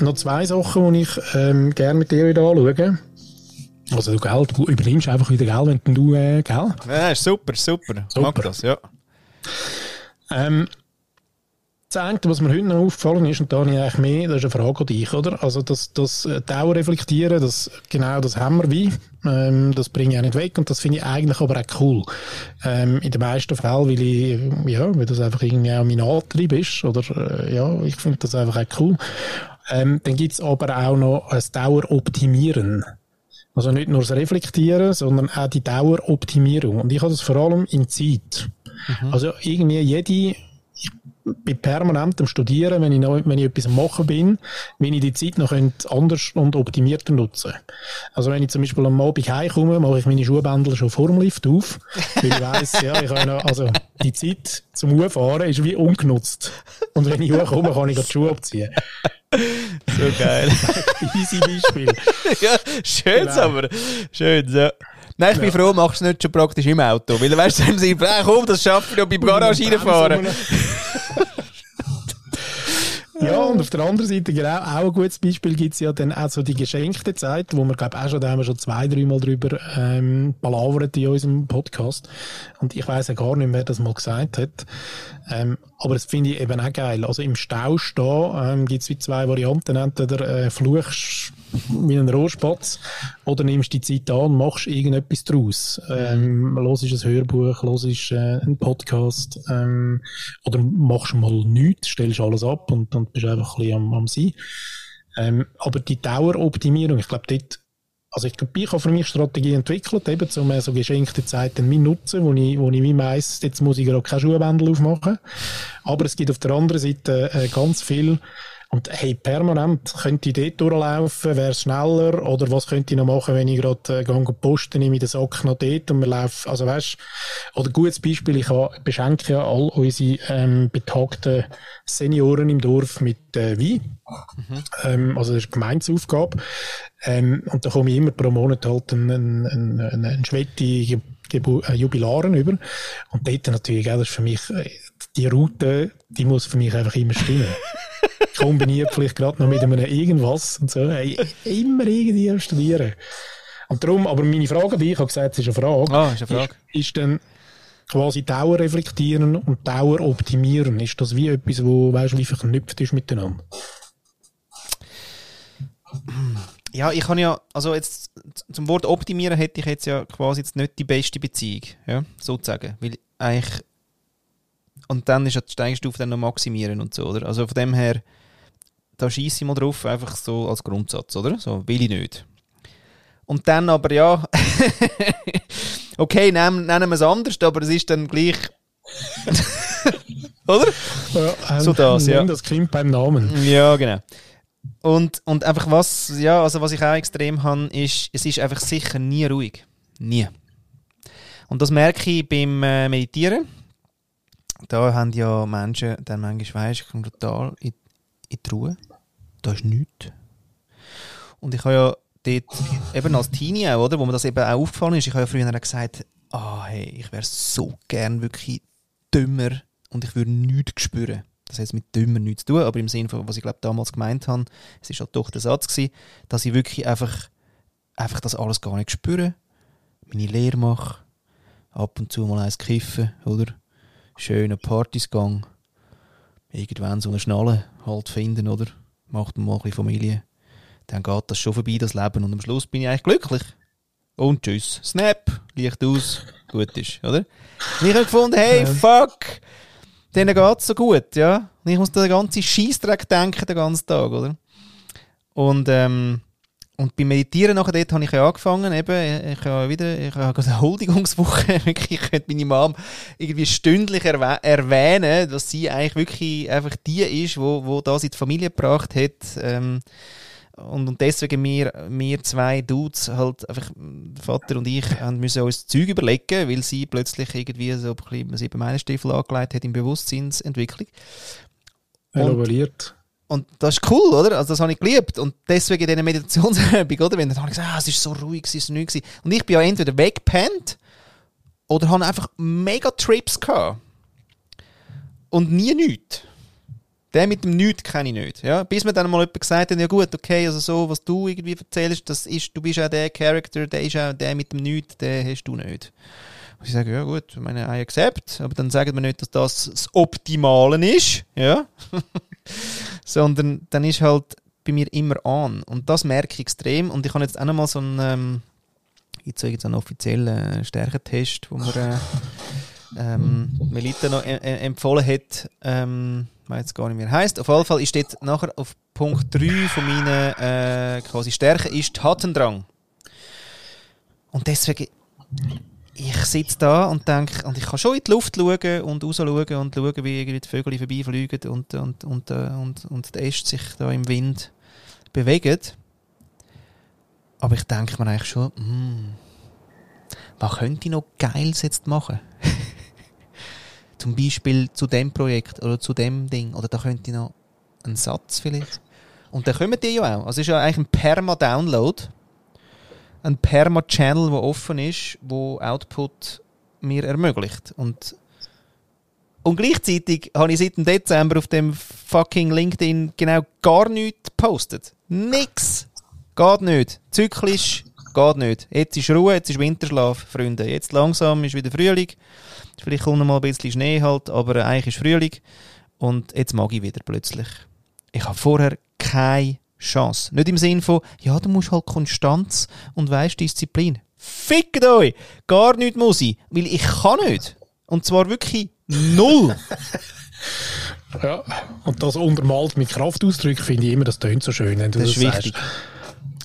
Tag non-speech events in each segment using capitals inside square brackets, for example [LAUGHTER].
noch zwei Sachen, die ich ähm, gerne mit dir wieder anschaue. Also du, gell, du übernimmst einfach wieder Geld, wenn du, äh, gell? Ja, ist super, super. super. Mag das, ja. Ähm, das eine, was mir heute noch aufgefallen ist, und da habe ich eigentlich mehr, das ist eine Frage an dich, oder? Also das, das äh, Dauerreflektieren, das, genau das haben wir wie, ähm, das bringe ich auch nicht weg und das finde ich eigentlich aber auch cool. Ähm, in den meisten Fällen, weil ich, ja, weil das einfach irgendwie auch mein Antrieb ist, oder, äh, ja, ich finde das einfach auch cool. Ähm, dann gibt's aber auch noch ein Daueroptimieren. Also nicht nur das Reflektieren, sondern auch die Daueroptimierung. Und ich habe das vor allem in Zeit. Mhm. Also irgendwie jede, ich bin permanent am Studieren, wenn ich, noch, wenn ich etwas am Machen bin, wenn ich die Zeit noch anders und optimierter nutzen Also wenn ich zum Beispiel am Abend heimkomme, mache ich meine Schuhbändel schon vor dem Lift auf, weil ich weiss, ja, ich habe noch, also die Zeit zum Uhrfahren ist wie ungenutzt. Und wenn ich hochkomme, kann ich die Schuhe abziehen. So geil. [LAUGHS] Easy Beispiel. [LAUGHS] ja, schön, genau. aber schön, ja. Nein, ich bin ja. froh, machst du es nicht schon praktisch im Auto. Weil du weißt, wenn sie komm, das schaffe ich noch beim Garage reinfahren. [LAUGHS] Ja, und auf der anderen Seite, genau, auch ein gutes Beispiel gibt es ja dann auch so die geschenkte Zeit, wo wir, glaube auch schon, da haben wir schon zwei, dreimal drüber ähm, palavert in unserem Podcast. Und ich weiß ja gar nicht, wer das mal gesagt hat. Ähm, aber das finde ich eben auch geil. Also im Stau stehen ähm, gibt es wie zwei Varianten. Entweder äh, fluchst wie ein Rohrspatz oder nimmst die Zeit an machst irgendetwas draus. Ähm, hörst ein Hörbuch, hörst äh, einen Podcast ähm, oder machst mal nichts, stellst alles ab und, und bist einfach ein bisschen am, am Sein. Ähm, aber die Daueroptimierung, ich glaube, dort also ich glaube, ich habe für mich Strategie entwickelt, eben um so geschenkte Zeiten mit nutzen, wo ich, wo ich wie meist, jetzt muss ich gerade keine Schuhbändel aufmachen. Aber es gibt auf der anderen Seite äh, ganz viel, und hey, permanent könnte ich dort durchlaufen, wäre es schneller, oder was könnte ich noch machen, wenn ich gerade äh, posten, nehme ich den Sack noch dort und wir laufen, also weißt, oder gutes Beispiel, ich habe, beschenke ja all unsere ähm, betagten Senioren im Dorf mit äh, Wein. Mhm. Ähm, also das ist eine Gemeinsaufgabe. Ähm, und da komme ich immer pro Monat halt einen, einen, einen, einen Schwetti äh, Jubilaren über. Und dort natürlich, gell, das ist für mich, äh, die Route, die muss für mich einfach immer stimmen. [LAUGHS] kombiniert vielleicht gerade noch mit einem irgendwas und so. Hey, immer irgendwie studieren. Und darum, aber meine Frage an dich, ich habe gesagt, es ist eine Frage. Ah, ist eine Frage. Ist, ist dann quasi Dauer reflektieren und Dauer optimieren, ist das wie etwas, wo, weißt du, wie verknüpft ist miteinander? Ja, ich kann ja, also jetzt zum Wort optimieren hätte ich jetzt ja quasi jetzt nicht die beste Beziehung, ja, sozusagen, weil eigentlich und dann ist ja die Steigerstufe dann noch maximieren und so, oder? Also von dem her, da schieße ich mal drauf, einfach so als Grundsatz, oder? So, will ich nicht. Und dann aber, ja, [LAUGHS] okay, nennen, nennen wir es anders, aber es ist dann gleich. [LAUGHS] oder? Ja, so das, ja. Das klingt beim Namen. Ja, genau. Und, und einfach was, ja, also was ich auch extrem habe, ist, es ist einfach sicher nie ruhig. Nie. Und das merke ich beim äh, Meditieren da haben ja Menschen dann manchmal, weißt, ich komme total in, in die Ruhe. Da ist nichts. Und ich habe ja dort, eben als Teenie auch, oder, wo mir das eben auch aufgefallen ist, ich habe ja früher gesagt, ah, hey, ich wäre so gern wirklich dümmer und ich würde nichts spüren. Das heißt mit dümmer nichts zu tun, aber im Sinne von, was ich glaube damals gemeint habe, es ist halt doch der Satz gewesen, dass ich wirklich einfach, einfach das alles gar nicht spüre, meine Lehre mache, ab und zu mal eins kiffen, oder? schönen Partysgang. Irgendwann so eine Schnalle halt finden, oder? Macht man mal ein bisschen Familie. Dann geht das schon vorbei, das Leben. Und am Schluss bin ich eigentlich glücklich. Und tschüss. Snap, Licht aus, gut ist, oder? Und ich habe gefunden, hey, fuck, denen geht es so gut, ja? Und ich muss den ganzen Scheißdreck denken den ganzen Tag, oder? Und, ähm, und beim Meditieren nachher dort habe ich ja angefangen, eben, ich habe wieder, ich habe eine Huldigungswoche, [LAUGHS] wirklich, ich könnte meine Mom irgendwie stündlich erwäh erwähnen, dass sie eigentlich wirklich einfach die ist, wo, wo das in die Familie gebracht hat, ähm, und, und deswegen wir, wir zwei Dudes, halt einfach, Vater und ich, haben müssen uns Zeug überlegen, weil sie plötzlich irgendwie so ein bisschen sieben Meilenstiefel angelegt hat in Bewusstseinsentwicklung. Elaboriert. Und das ist cool, oder? Also das habe ich geliebt. Und deswegen in dieser Meditationsübung, [LAUGHS] oder? Wenn dann habe ich gesagt, ah, es ist so ruhig, es ist nichts. Und ich bin ja entweder weggepennt oder habe einfach mega Trips gehabt. Und nie nichts. Den mit dem Nichts kenne ich nicht. Ja? Bis mir dann mal jemand gesagt hat, ja gut, okay, also so, was du irgendwie erzählst, das ist, du bist auch der Charakter, der ist auch der mit dem Nichts, den hast du nicht. Und ich sage, ja gut, ich meine, I accept, aber dann sagen wir nicht, dass das das Optimale ist, ja? [LAUGHS] Sondern dann ist halt bei mir immer an. Und das merke ich extrem. Und ich habe jetzt auch noch mal so einen, ähm, jetzt so einen offiziellen Stärkentest, wo mir äh, [LAUGHS] ähm, Melita noch äh, empfohlen hat, ähm, ich weiß jetzt gar nicht mehr heißt. Auf jeden Fall ist dort nachher auf Punkt 3 von meinen äh, quasi Stärken ist Tatendrang. Und deswegen, ich sitze da und denke, und ich kann schon in die Luft schauen und raus schauen und schauen, wie irgendwie die Vögel vorbeifliegen und, und, und, äh, und, und die Äste sich da im Wind bewegen. Aber ich denke mir eigentlich schon, hm, was könnte ich noch Geiles jetzt machen? [LAUGHS] Zum Beispiel zu dem Projekt oder zu dem Ding. Oder da könnte ich noch einen Satz vielleicht. Und dann kommen die ja auch. Also es ist ja eigentlich ein Perma-Download. Ein Perma-Channel, der offen ist, wo Output mir ermöglicht. Und, und gleichzeitig habe ich seit dem Dezember auf dem fucking LinkedIn genau gar nichts gepostet. Nix. Geht nicht. Zyklisch geht nicht. Jetzt ist Ruhe, jetzt ist Winterschlaf, Freunde. Jetzt langsam ist wieder Frühling. Vielleicht kommt noch mal ein bisschen Schnee halt, aber eigentlich ist Frühling. Und jetzt mag ich wieder plötzlich. Ich habe vorher keine Chance. Nicht im Sinn von, ja, du musst halt Konstanz und weißt Disziplin. Fickt euch! Gar nicht muss ich, weil ich kann nicht. Und zwar wirklich null. [LAUGHS] ja, und das untermalt mit Kraftausdrücken finde ich immer, das tönt so schön, wenn du das, das, ist wichtig.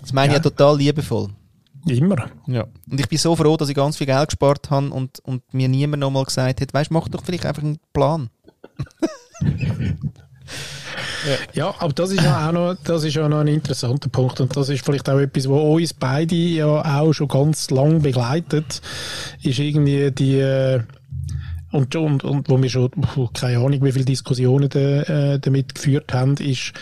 Das meine ja. ich ja total liebevoll. Immer. Ja. Und ich bin so froh, dass ich ganz viel Geld gespart habe und, und mir niemand nochmal gesagt hat, weißt, mach doch vielleicht einfach einen Plan. [LAUGHS] Ja. aber das ist ja auch noch, das ist ja noch ein interessanter Punkt und das ist vielleicht auch etwas, was uns beide ja auch schon ganz lang begleitet, ist irgendwie die äh, und, und, und wo wir schon keine Ahnung, wie viele Diskussionen de, äh, damit geführt haben, ist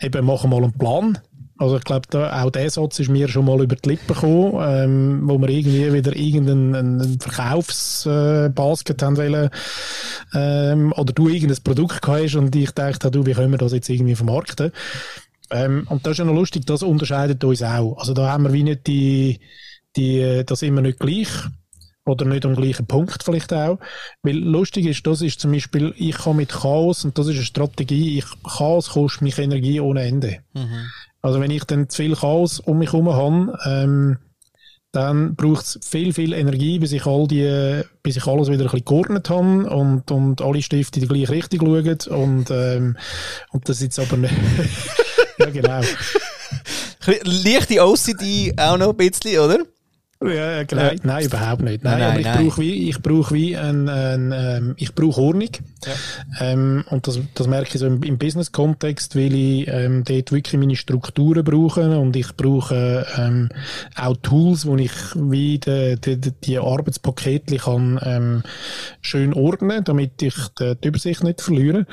eben machen mal einen Plan also ich glaube, auch der Satz ist mir schon mal über die Lippen gekommen, ähm, wo wir irgendwie wieder irgendeinen Verkaufsbasket äh, haben wollen, ähm, oder du irgendein Produkt hast und ich dachte, du, wie können wir das jetzt irgendwie vermarkten? Ähm, und das ist ja noch lustig, das unterscheidet uns auch. Also da haben wir wie nicht die, die, das immer nicht gleich oder nicht am gleichen Punkt vielleicht auch. Weil lustig ist, das ist zum Beispiel, ich kann mit Chaos, und das ist eine Strategie, ich, Chaos kostet mich Energie ohne Ende. Mhm. Also wenn ich dann zu viel Chaos um mich herum habe, ähm, dann braucht es viel, viel Energie, bis ich, all die, bis ich alles wieder ein bisschen geordnet habe und, und alle Stifte in die gleiche Richtung schauen. Und, ähm, und das jetzt aber nicht... [LAUGHS] ja, genau. Leichte OCD auch noch ein bisschen, oder? Ja, genau. Ja. Nein, überhaupt nicht. Nein, nein aber ich brauche wie, ich brauche wie ein, ein ähm, ich brauche Ordnung. Ja. Ähm, und das, das merke ich so im, im Business-Kontext, weil ich ähm, dort wirklich meine Strukturen brauche und ich brauche ähm, auch Tools, wo ich wie die, die, die Arbeitspakete kann ähm, schön ordnen, damit ich die, die Übersicht nicht verliere.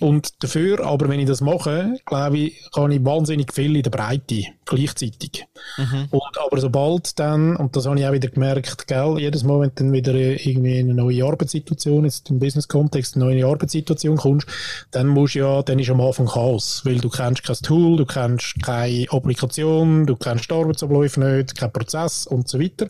Und dafür, aber wenn ich das mache, glaube ich, kann ich wahnsinnig viel in der Breite gleichzeitig. Mhm. Und aber sobald dann, und das habe ich auch wieder gemerkt, gell, jedes Mal, wenn du dann wieder irgendwie in eine neue Arbeitssituation, jetzt im Business-Kontext, eine neue Arbeitssituation kommst, dann musst ja, dann ist am Anfang Chaos, weil du kennst kein Tool, du kennst keine Applikation, du kennst die Arbeitsabläufe nicht, kein Prozess und so weiter.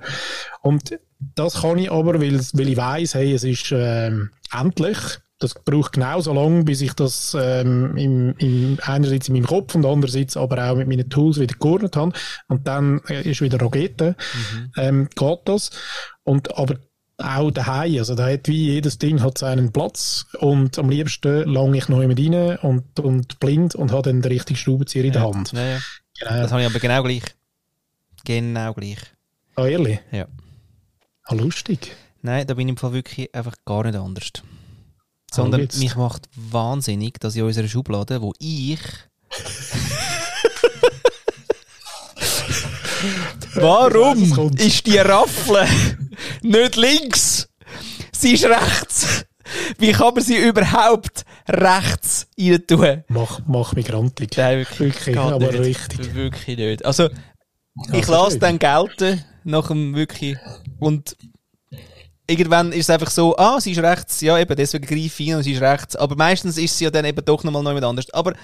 Und das kann ich aber, weil, weil ich weiss, hey, es ist ähm, endlich, das braucht genauso lange, bis ich das ähm, im, im, einerseits in meinem Kopf und andererseits aber auch mit meinen Tools wieder geordnet habe. Und dann äh, ist wieder Rogete, mhm. ähm, geht das. Und aber auch daheim, also da hat wie jedes Ding hat seinen Platz und am liebsten lange ich noch mit rein und, und blind und habe dann den richtigen Schraubenzieher in der Hand. Ja, ja. Genau. Das habe ich aber genau gleich. Genau gleich. Ah, ehrlich? Ja. Ah, lustig. Nein, da bin ich im Fall wirklich einfach gar nicht anders. Sondern oh, mich macht wahnsinnig, dass in unserer Schublade, wo ich. [LAUGHS] Warum ist die Raffle nicht links? Sie ist rechts. Wie kann man sie überhaupt rechts rein tun? Mach, mach mich grantig. Nein, wirklich, wirklich aber nicht. richtig. Wirklich nicht. Also, ich lasse dann gelten, nach dem wirklich, und irgendwann ist es einfach so, ah, sie ist rechts, ja eben, deswegen greife ich und sie ist rechts. Aber meistens ist sie ja dann eben doch nochmal noch jemand anders. Aber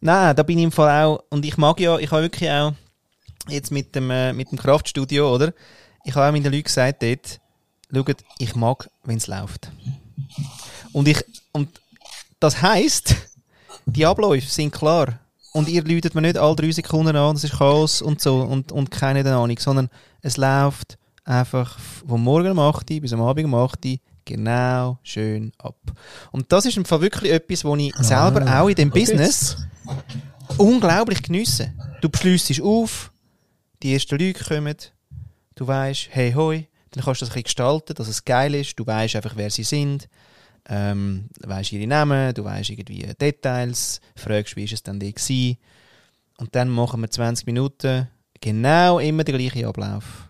nein, da bin ich im Fall auch, und ich mag ja, ich habe wirklich auch jetzt mit dem, äh, mit dem Kraftstudio, oder? Ich habe auch meinen Leuten gesagt dort, schaut, ich mag, wenn es läuft. Und ich, und das heisst, die Abläufe sind klar. Und ihr läutet mir nicht alle drei Sekunden an, das ist Chaos und so und, und keine Ahnung, sondern es läuft einfach vom Morgen um 8 Uhr bis am Abend um 8 Uhr genau schön ab. Und das ist im Fall wirklich etwas, was ich selber Ah, auch in dem okay. Business unglaublich geniesse. Du beschliessest auf, die ersten Leute kommen, du weißt, hey hoi, dann kannst du das ein bisschen gestalten, dass es geil ist, du weißt einfach, wer sie sind, ähm, du weißt ihre Namen, du weißt irgendwie Details, fragst, wie ist es denn die gewesen. Und dann machen wir 20 Minuten genau immer den gleichen Ablauf.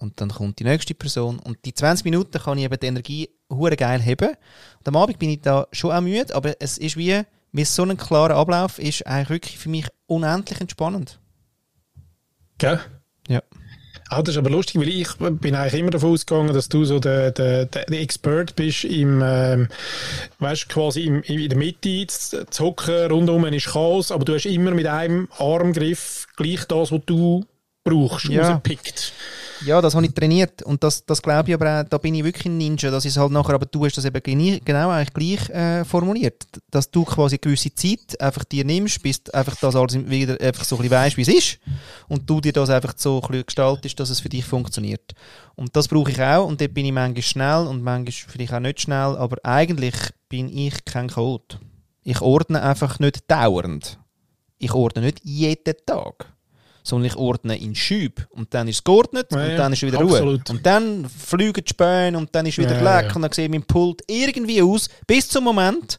Und dann kommt die nächste Person. Und die 20 Minuten kann ich eben die Energie hure geil haben. Und am Abend bin ich da schon auch müde, aber es ist wie, es so ein klarer Ablauf ist, eigentlich wirklich für mich unendlich entspannend. Gell? Ja. Ah, das ist aber lustig, weil ich bin eigentlich immer davon ausgegangen, dass du so der, der, der, der Expert bist im, ähm, weißt quasi im, in der Mitte zu, zu hocken, rundum ist Chaos, aber du hast immer mit einem Armgriff gleich das, was du brauchst, Ja. rausgepickt. Ja, das habe ich trainiert und das, das glaube ich aber auch, da bin ich wirklich ein Ninja, ich es halt nachher, aber du hast das eben genau eigentlich gleich äh, formuliert, dass du quasi eine gewisse Zeit einfach dir nimmst, bis du einfach das alles wieder einfach so ein bisschen weißt, wie es ist und du dir das einfach so ein bisschen gestaltest, dass es für dich funktioniert. Und das brauche ich auch und dort bin ich manchmal schnell und manchmal vielleicht auch nicht schnell, aber eigentlich bin ich kein Chaot. Ich ordne einfach nicht dauernd. Ich ordne nicht jeden Tag sondern ich ordne in Schüb und dann ist es geordnet Ja, und dann ist wieder absolut. Ruhe. Und dann fliegen die Späne und dann ist wieder Ja, leck und dann sieht mein Pult irgendwie aus, bis zum Moment,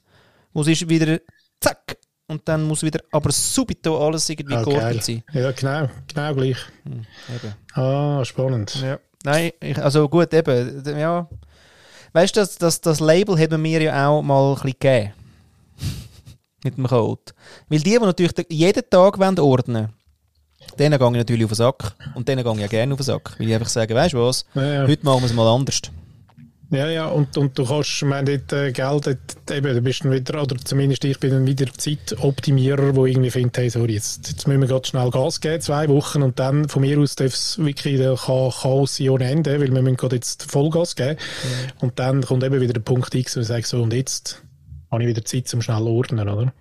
wo es ist wieder zack und dann muss wieder aber subito alles irgendwie Ah, geordnet sein. Ja, genau, genau gleich. Eben. Ah, spannend. Ja. Nein, ich, also gut, eben, ja. Weißt du, das, das, das Label haben wir ja auch mal ein bisschen gegeben. [LAUGHS] Mit dem Code. Weil die, die natürlich den- jeden Tag wollen ordnen denen gehe ich natürlich auf den Sack. Und denen gehe ich ja gerne auf den Sack. Weil ich einfach sage, weißt du was, Ja, ja. heute machen wir es mal anders. Ja, ja, und, und du kannst, ich meine, dort, äh, Geld, dort, eben, du bist dann wieder, oder zumindest ich bin dann wieder Zeitoptimierer, wo irgendwie findet, hey, sorry, jetzt, jetzt müssen wir gerade schnell Gas geben, zwei Wochen, und dann von mir aus darf es wirklich der Cha- Chaos sein ohne Ende, weil wir müssen gerade jetzt Vollgas geben. Und dann kommt eben wieder der Punkt X, wo ich sage, so, und jetzt habe ich wieder Zeit zum schnell ordnen, oder?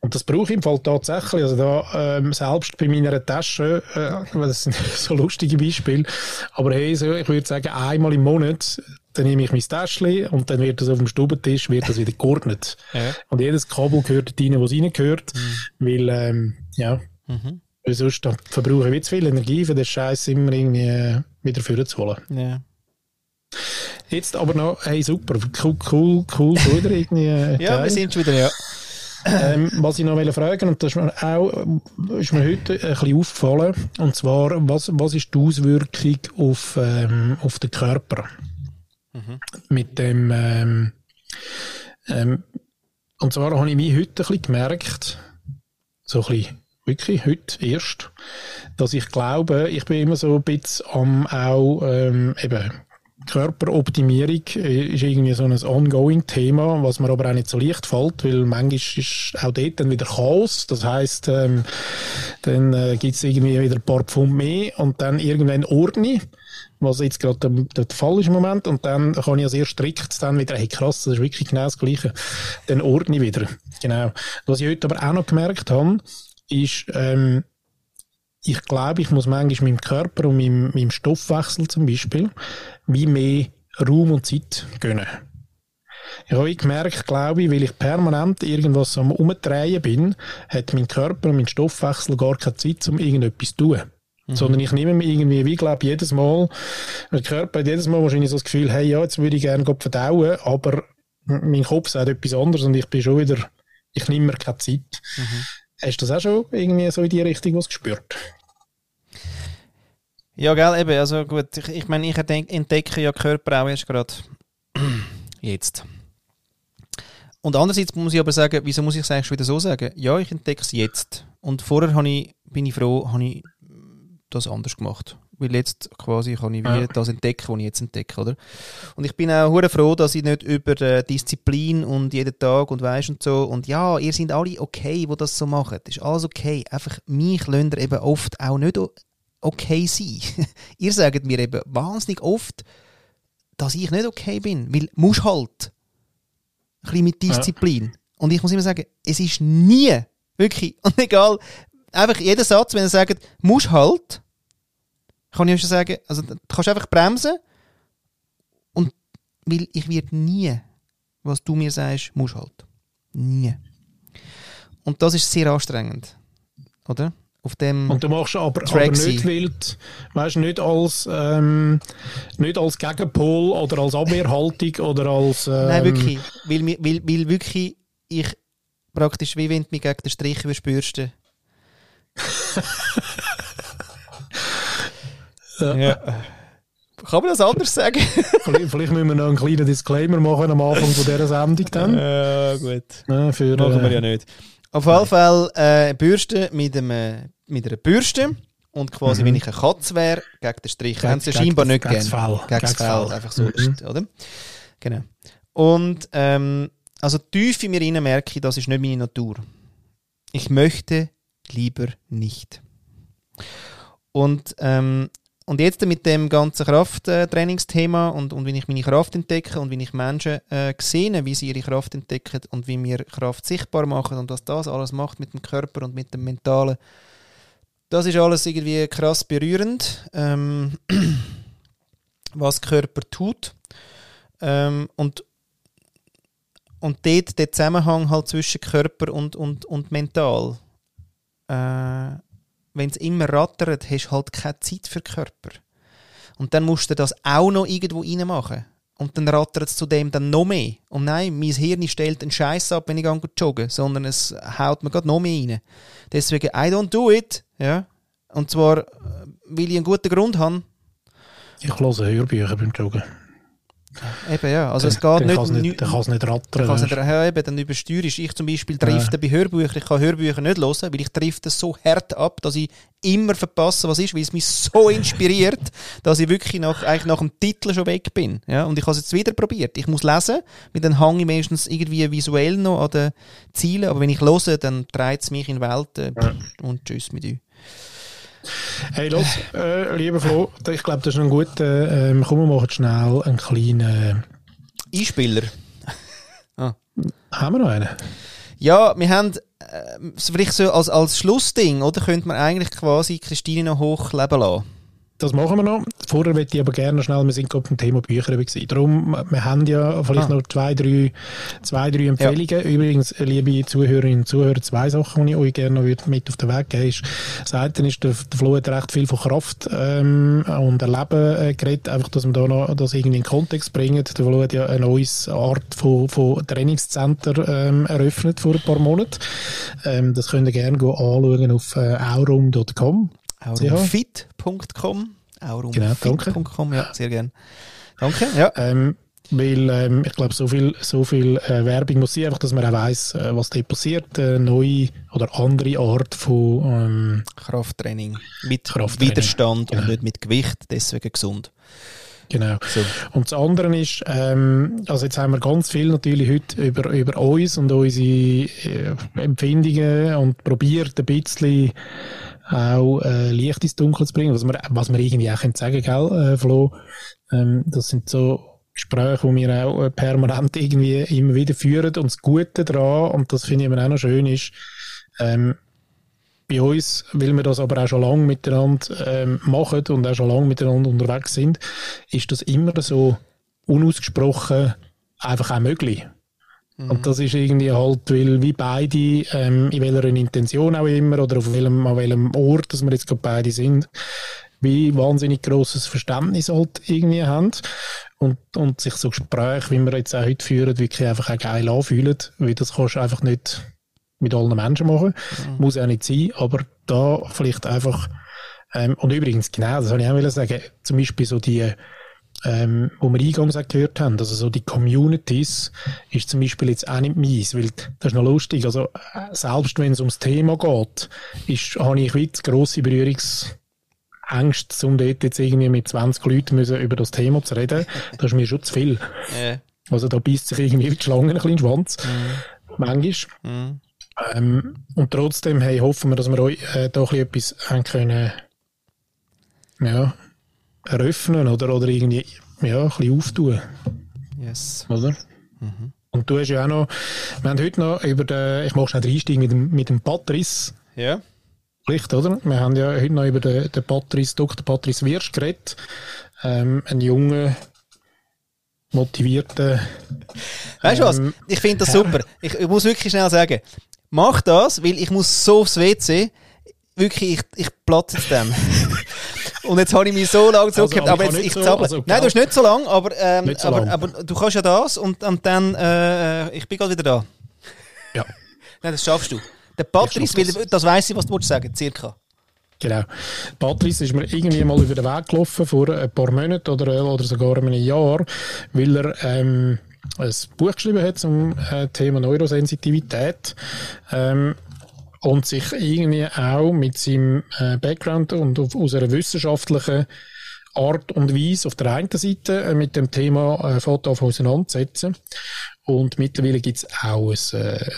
Und das brauche ich im Fall tatsächlich. Also da, ähm, selbst bei meiner Tasche, äh, das sind [LAUGHS] so lustige Beispiele, aber hey, so, ich würde sagen, einmal im Monat, dann nehme ich mein Täschchen und dann wird das auf dem Stubentisch, wird das wieder geordnet. [LAUGHS] Ja. Und jedes Kabel gehört rein, wo es reingehört, weil, ähm, ja, Mhm. weil sonst verbrauche ich zu viel Energie, für den Scheiß immer irgendwie äh, wieder vorzuholen. Ja. Jetzt aber noch, hey, super, cool, cool, cool, wieder irgendwie, äh, [LAUGHS] ja, wir sind schon wieder, ja. Ähm, was ich noch wollte fragen, und das ist mir auch ist mir heute ein bisschen aufgefallen, und zwar, was, was ist die Auswirkung auf, ähm, auf den Körper? Mit dem, ähm, ähm, und zwar habe ich mich heute ein bisschen gemerkt, so ein bisschen, wirklich heute erst, dass ich glaube, ich bin immer so ein bisschen am auch, ähm, eben, Körperoptimierung äh, ist irgendwie so ein ongoing Thema, was mir aber auch nicht so leicht fällt, weil manchmal ist auch dort dann wieder Chaos. Das heisst, ähm, dann äh, gibt es irgendwie wieder ein paar Pfund mehr und dann irgendwann ordne ich, was jetzt gerade der, der Fall ist im Moment. Und dann kann ich ja sehr strikt dann wieder, hey krass, das ist wirklich genau das Gleiche. Dann ordne ich wieder. Genau. Was ich heute aber auch noch gemerkt habe, ist, ähm, ich glaube, ich muss manchmal meinem Körper und meinem, meinem Stoffwechsel zum Beispiel wie mehr Raum und Zeit gönnen. Ich habe gemerkt, glaube ich, weil ich permanent irgendwas am Umdrehen bin, hat mein Körper und mein Stoffwechsel gar keine Zeit, um irgendetwas zu tun. Sondern ich nehme mir irgendwie, wie glaube jedes Mal, mein Körper hat jedes Mal wahrscheinlich so das Gefühl, hey, ja, jetzt würde ich gerne Gott verdauen, aber mein Kopf sagt etwas anderes und ich bin schon wieder, ich nehme mir keine Zeit. Hast du das auch schon irgendwie so in die Richtung was gespürt? Ja, gell, eben, also gut, ich, ich meine, ich entdec- entdecke ja Körper auch erst gerade [CLEARS THROAT] jetzt. Und andererseits muss ich aber sagen, wieso muss ich es eigentlich wieder so sagen? Ja, ich entdecke es jetzt. Und vorher ich, bin ich froh, habe ich das anders gemacht. Weil jetzt quasi kann ich wie ja. das entdecken, was ich jetzt entdecke, oder? Und ich bin auch froh, dass ich nicht über äh, Disziplin und jeden Tag und weisst und so und ja, ihr seid alle okay, wo das so machen. Das ist alles okay. Einfach mich lönt eben oft auch nicht okay sein. [LAUGHS] ihr sagt mir eben wahnsinnig oft, dass ich nicht okay bin, weil muss halt. Ein bisschen mit Disziplin. Ja. Und ich muss immer sagen, es ist nie, wirklich, [LAUGHS] und egal, einfach jeder Satz, wenn er sagt, muss halt, kann ich schon sagen, also du kannst einfach bremsen und weil ich werde nie, was du mir sagst, muss halt. Nie. Und das ist sehr anstrengend, oder? Auf dem und du machst aber, aber nicht wild, weißt nicht als, ähm, nicht als Gegenpol oder als Abwehrhaltung oder als. Ähm Nein, wirklich. Weil, weil, weil wirklich ich praktisch wie wenn du mich gegen den Strich überspürst. [LAUGHS] ja. Kann man das anders sagen? [LAUGHS] vielleicht, müssen wir noch einen kleinen Disclaimer machen am Anfang von dieser Sendung dann. Ja, gut. Ja, für, machen wir äh, ja nicht. Auf jeden Fall äh, Bürste mit, einem, mit einer Bürste. Und quasi, mhm. wenn ich eine Katze wäre, gegen den Strich, haben sie scheinbar nicht gerne. Gegen das Fell. Einfach so, mhm. oder? Genau. Und ähm, also tief in mir rein merke ich, das ist nicht meine Natur. Ich möchte lieber nicht. Und, ähm, und jetzt mit dem ganzen Krafttrainingsthema und, und wie ich meine Kraft entdecke und wie ich Menschen äh, sehe, wie sie ihre Kraft entdecken und wie wir Kraft sichtbar machen und was das alles macht mit dem Körper und mit dem Mentalen, das ist alles irgendwie krass berührend, ähm, [CLEARS THROAT] was Körper tut. Ähm, und, und dort der Zusammenhang halt zwischen Körper und, und, und mental. Äh, Wenn es immer rattert, hast du halt keine Zeit für Körper. Und dann musst du das auch noch irgendwo reinmachen. Und dann rattert es zudem dann noch mehr. Und nein, mein Hirn stellt einen Scheiß ab, wenn ich jogge, sondern es haut mir gerade noch mehr rein. Deswegen, I don't do it. Ja? Und zwar, äh, weil ich einen guten Grund habe. Ich höre Hörbücher beim Joggen. Eben, ja. Also es geht nicht... nicht dann kann es nicht rattern. Kann nicht, ja, eben, dann übersteuerst Ich zum Beispiel drifte ja. bei Hörbüchern. Ich kann Hörbücher nicht hören, weil ich drifte so hart ab, dass ich immer verpasse, was ist, weil es mich so inspiriert, [LAUGHS] dass ich wirklich nach, eigentlich nach dem Titel schon weg bin. Ja? Und ich habe es jetzt wieder probiert. Ich muss lesen, mit dann hänge ich meistens irgendwie visuell noch an den Zielen, aber wenn ich höre, dann dreht es mich in Welten ja. und tschüss mit euch. Hey, los, äh, lieber Flo, ich glaube, das ist ein guter. Äh, komm, wir machen schnell einen kleinen. Einspieler. [LAUGHS] ah. Haben wir noch einen? Ja, wir haben äh, vielleicht so als, als Schlussding, oder könnte man eigentlich quasi Christine noch hochleben lassen? Das machen wir noch. Vorher möchte ich aber gerne schnell, wir sind gerade beim Thema Bücher gewesen. Darum, wir haben ja vielleicht ah. noch zwei, drei, zwei, drei Empfehlungen. Ja. Übrigens, liebe Zuhörerinnen und Zuhörer, zwei Sachen, die ich euch gerne noch mit auf den Weg geben ist. Das eine ist, der, der Flo hat recht viel von Kraft ähm, und Erleben äh, geredet, einfach, dass wir da noch das irgendwie in den Kontext bringen. Der Flo hat ja eine neue Art von, von Trainingscenter ähm, eröffnet vor ein paar Monaten. Ähm, das könnt ihr gerne anschauen auf äh, aurum.com aurumfit.com. Aurumfit.com, genau, ja, sehr gerne. Danke, ja. Ähm, weil ähm, ich glaube, so viel, so viel äh, Werbung muss sein, einfach, dass man auch weiss, äh, was da passiert. Äh, neue oder andere Art von ähm, Krafttraining. Mit Krafttraining. Widerstand genau. und nicht mit Gewicht, deswegen gesund. Genau. So. Und das andere ist, ähm, also jetzt haben wir ganz viel natürlich heute über, über uns und unsere äh, Empfindungen und probiert ein bisschen auch äh, Licht ins Dunkel zu bringen, was wir, was wir irgendwie auch sagen können, gell, äh, Flo? Ähm, das sind so Gespräche, die wir auch äh, permanent irgendwie immer wieder führen und das Gute daran, und das finde ich immer auch noch schön, ist, ähm, bei uns, weil wir das aber auch schon lange miteinander ähm, machen und auch schon lange miteinander unterwegs sind, ist das immer so unausgesprochen einfach auch möglich. Mhm. Und das ist irgendwie halt, weil wie beide, ähm, in welcher Intention auch immer oder auf welchem, an welchem Ort, dass wir jetzt gerade beide sind, wie wahnsinnig grosses Verständnis halt irgendwie haben und, und sich so Gespräche, wie wir jetzt auch heute führen, wirklich einfach auch geil anfühlen, weil das kannst du einfach nicht mit allen Menschen machen, mhm. muss auch nicht sein, aber da vielleicht einfach, ähm, und übrigens, genau, das wollte ich auch sagen, zum Beispiel so die, ähm, wo wir eingangs auch gehört haben, also so die Communities ist zum Beispiel jetzt auch nicht meins, weil das ist noch lustig, also äh, selbst wenn es ums Thema geht, ist, habe ich wirklich grosse Berührungsängste Ängste, um dort jetzt irgendwie mit 20 Leuten müssen über das Thema zu reden. Das ist mir schon zu viel. Ja. Also da beißt sich irgendwie die Schlange ein bisschen in den Schwanz. Mhm. Manchmal. Mhm. Ähm, und trotzdem hey, hoffen wir, dass wir euch äh, da ein bisschen etwas haben können, ja, eröffnen oder, oder irgendwie ja, ein bisschen auftun. Yes. Oder? Und du hast ja auch noch, wir haben heute noch über den, ich mache schnell den Einstieg mit dem, mit dem Patrice, Ja. Pflicht, oder? Wir haben ja heute noch über den, den Patrice, Dr. Patrice Wirsch geredet. Ähm, ein junger, motivierter. Weißt du was? Ähm, Ich finde das super. Ich, ich muss wirklich schnell sagen, mach das, weil ich muss so aufs WC. Wirklich, ich, ich platze dem. [LAUGHS] Und jetzt habe ich mich so lange zurückgehabt, aber aber ich jetzt, ich nicht so- also, Nein, du hast nicht so lang, aber, ähm, Nicht so aber, lang. aber du kannst ja das und, und dann, äh, ich bin gerade wieder da. Ja, [LAUGHS] Nein, das schaffst du. Der Patrice, das. das weiss ich, was du sagen, circa. genau. Patrice ist mir irgendwie mal über den Weg gelaufen vor ein paar Monaten oder, oder sogar einem Jahr, weil er ähm, ein Buch geschrieben hat zum äh, Thema Neurosensitivität. Ähm, und sich irgendwie auch mit seinem äh, Background und auf, aus einer wissenschaftlichen Art und Weise auf der einen Seite äh, mit dem Thema äh, Foto auseinandersetzen. Und mittlerweile gibt es auch ein, äh,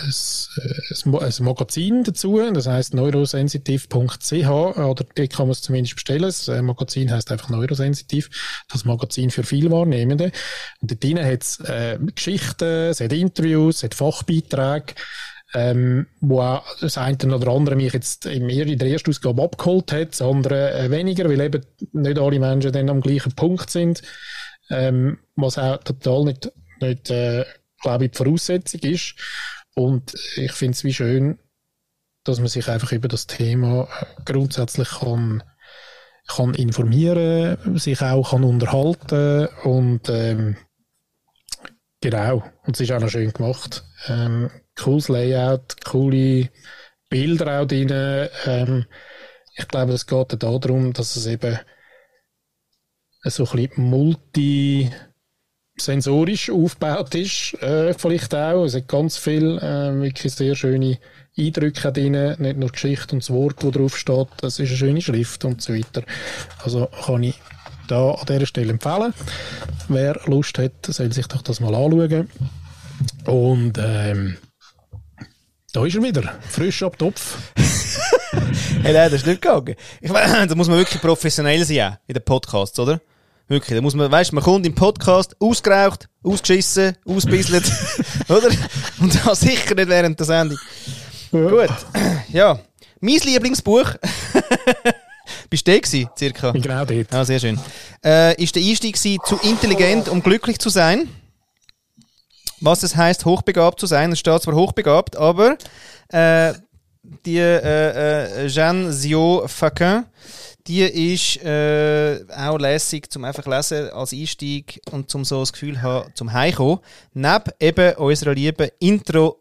ein, ein, Magazin dazu, das heißt neurosensitiv.ch, oder dort kann man es zumindest bestellen. Das Magazin heißt einfach Neurosensitiv, das Magazin für Vielwahrnehmende. Und dort drin hat es äh, Geschichten, es hat Interviews, es hat Fachbeiträge, ähm, wo auch das eine oder andere mich jetzt in der ersten Ausgabe abgeholt hat, das andere äh, weniger, weil eben nicht alle Menschen dann am gleichen Punkt sind, ähm, was auch total nicht, nicht äh, glaube ich, die Voraussetzung ist. Und ich finde es wie schön, dass man sich einfach über das Thema äh, grundsätzlich kann, kann informieren, sich auch kann unterhalten und ähm, genau. Und es ist auch noch schön gemacht. Ähm, cooles Layout, coole Bilder auch drin. Ähm, ich glaube, es geht da darum, dass es eben so ein bisschen multi sensorisch aufgebaut ist, äh, vielleicht auch. Es hat ganz viel äh, wirklich sehr schöne Eindrücke drin, nicht nur Geschichte und das Wort, das drauf steht, das ist eine schöne Schrift und so weiter. Also kann ich da an dieser Stelle empfehlen. Wer Lust hat, soll sich doch das mal anschauen. Und ähm, da ist er wieder, frisch ab Topf. [LAUGHS] Hey, nein, das ist nicht gegangen. Ich meine, [CLEARS THROAT] da muss man wirklich professionell sein, in den Podcasts, oder? Wirklich, da muss man, weißt, man kommt im Podcast ausgeraucht, ausgeschissen, ausbisselt, [LAUGHS] oder? Und das sicher nicht während der Sendung. Gut, [CLEARS THROAT] ja. Mein Lieblingsbuch, [LAUGHS] bist du gewesen, circa? Genau dort. Ah, sehr schön. Äh, ist der Einstieg gewesen, zu intelligent, um glücklich zu sein. Was es heißt, hochbegabt zu sein. Es steht zwar hochbegabt, aber äh, die äh, äh, Jeanne Zio Faquin, die ist äh, auch lässig zum einfach lesen als Einstieg und zum so das Gefühl haben, zum Heimkommen. Neben eben unserer lieben Intro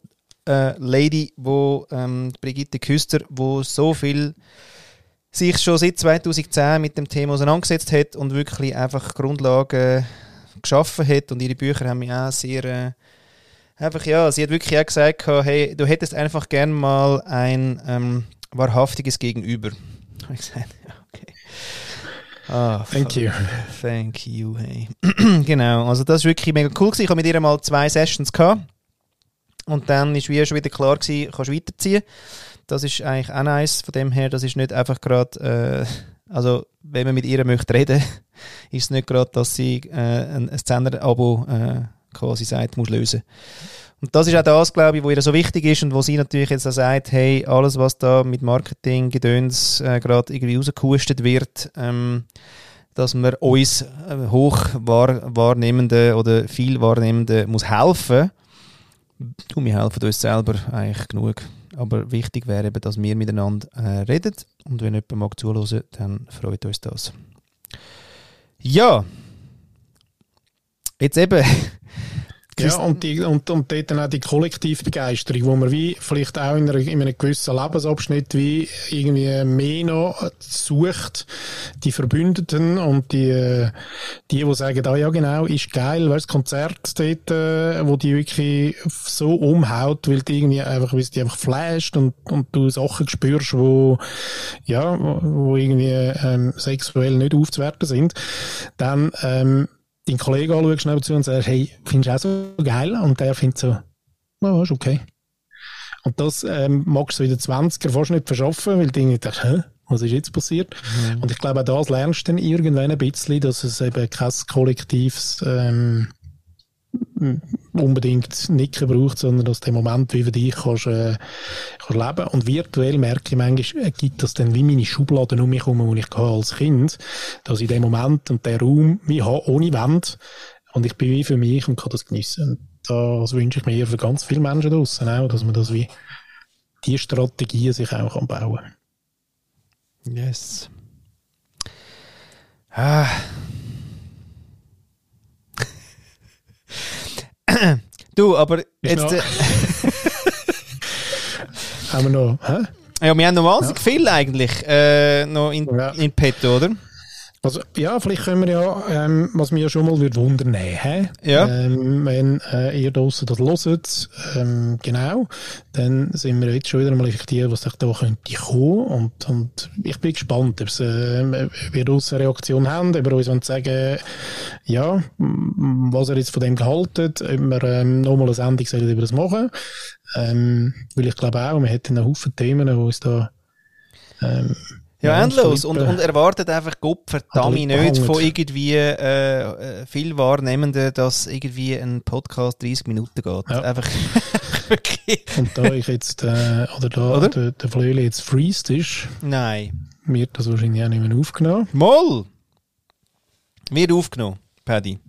äh, Lady, wo ähm, Brigitte Küster, wo so viel sich schon seit 2010 mit dem Thema auseinandergesetzt hat und wirklich einfach Grundlagen geschaffen hat und ihre Bücher haben mich auch sehr äh, einfach ja, sie hat wirklich auch gesagt, hey, du hättest einfach gern mal ein ähm, wahrhaftiges Gegenüber. [LAUGHS] Habe ich gesagt, ja, okay. Ah, Thank you. Thank you, hey. [CLEARS THROAT] genau, also das war wirklich mega cool. Gewesen. Ich habe mit ihr mal zwei Sessions gehabt. Und dann ist wie schon wieder klar gewesen, kannst du weiterziehen. Das ist eigentlich auch nice. Von dem her, das ist nicht einfach gerade, äh, also wenn man mit ihr möchte reden, [LAUGHS] ist es nicht gerade, dass sie äh, ein, ein Zehner-Abo äh, quasi sagt, muss lösen. Und das ist auch das, glaube ich, wo ihr so wichtig ist und wo sie natürlich jetzt auch sagt, hey, alles, was da mit Marketing, Gedöns äh, gerade irgendwie rausgehustet wird, ähm, dass man uns äh, hoch wahr, wahrnehmende oder viel wahrnehmende muss helfen. Du, wir helfen uns selber eigentlich genug. Aber wichtig wäre eben, dass wir miteinander äh, reden. Und wenn jemand mag zuhören, dann freut uns das. Ja. Jetzt eben, [LAUGHS] Ja, und, die, und, und dort dann auch die Kollektivbegeisterung, wo man wie vielleicht auch in, einer, in einem gewissen Lebensabschnitt wie irgendwie mehr noch sucht, die Verbündeten und die, die, die sagen, ah ja genau, ist geil, weißt Konzert dort, äh, wo die wirklich so umhaut, weil die irgendwie einfach, weil die einfach flasht und, und du Sachen spürst, wo, ja, wo irgendwie ähm, sexuell nicht aufzuwerten sind, dann, ähm, deinen Kollegen anschaust nebenzu und sagst, hey, findest du auch so geil? Und der findet so, ja, ist okay. Und das ähm, magst du in den 20er fast nicht verschaffen, weil denkst, hä? Was ist jetzt passiert? Mhm. Und ich glaube, auch das lernst du dann irgendwann ein bisschen, dass es eben kein kollektives ähm, unbedingt nicken braucht, sondern dass der Moment wie für dich kannst, äh, kannst leben. Und virtuell merke ich manchmal, äh, gibt das dann wie meine Schubladen um mich herum, die ich als Kind, dass ich den Moment und den Raum wie habe, ohne Wand, und ich bin wie für mich und kann das geniessen. Und das wünsche ich mir für ganz viele Menschen draussen auch, dass man das wie, die Strategien sich auch kann bauen kann. Yes. Ah. Du, aber jetzt. Äh, haben wir noch, hä? Ja, wir haben noch wahnsinnig ja. viel eigentlich äh, noch in, ja. in petto, oder? Also, ja, vielleicht können wir ja, ähm, was mir schon mal würde wundern, hä? Ja. Ähm, wenn äh, ihr draussen das hört, ähm, genau, dann sind wir jetzt schon wieder mal effektiv, was da könnte kommen. Und, und ich bin gespannt, ob äh, wir draussen eine Reaktion haben, ob wir uns wollen sagen, ja, was er jetzt von dem gehalten, ob wir ähm, nochmal eine Sendung sollen über das machen. Ähm, weil ich glaube auch, wir hätten einen Haufen Themen, die uns da ähm, ja, endlos. Und, und erwartet einfach Gott verdammt nicht von irgendwie äh, äh, viel Wahrnehmenden, dass irgendwie ein Podcast 30 Minuten geht. Ja. Einfach [LAUGHS] Und da ich jetzt, äh, oder da oder? der, der Flöhle jetzt freezed ist, Nein. wird das wahrscheinlich auch nicht mehr aufgenommen. Moll! Wird aufgenommen, Paddy.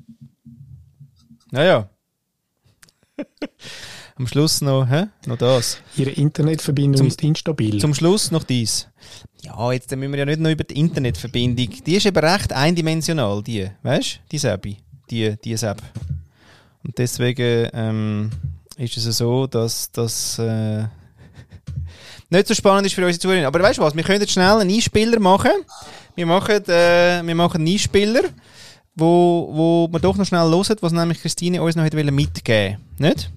Naja. [LAUGHS] Am Schluss noch, hä? noch das. Ihre Internetverbindung zum, ist instabil. Zum Schluss noch dies. Ja, jetzt müssen wir ja nicht nur über die Internetverbindung. Die ist eben recht eindimensional, die. Weißt du? Die Sebi. Die, die Seb. Und deswegen ähm, ist es so, dass das äh, [LAUGHS] nicht so spannend ist für unsere Zuhörer. Aber weißt du was? Wir können jetzt schnell einen Einspieler machen. Wir machen, äh, wir machen einen Einspieler, wo, wo man doch noch schnell hören, was nämlich Christine uns noch mitgeben wollte. Nicht?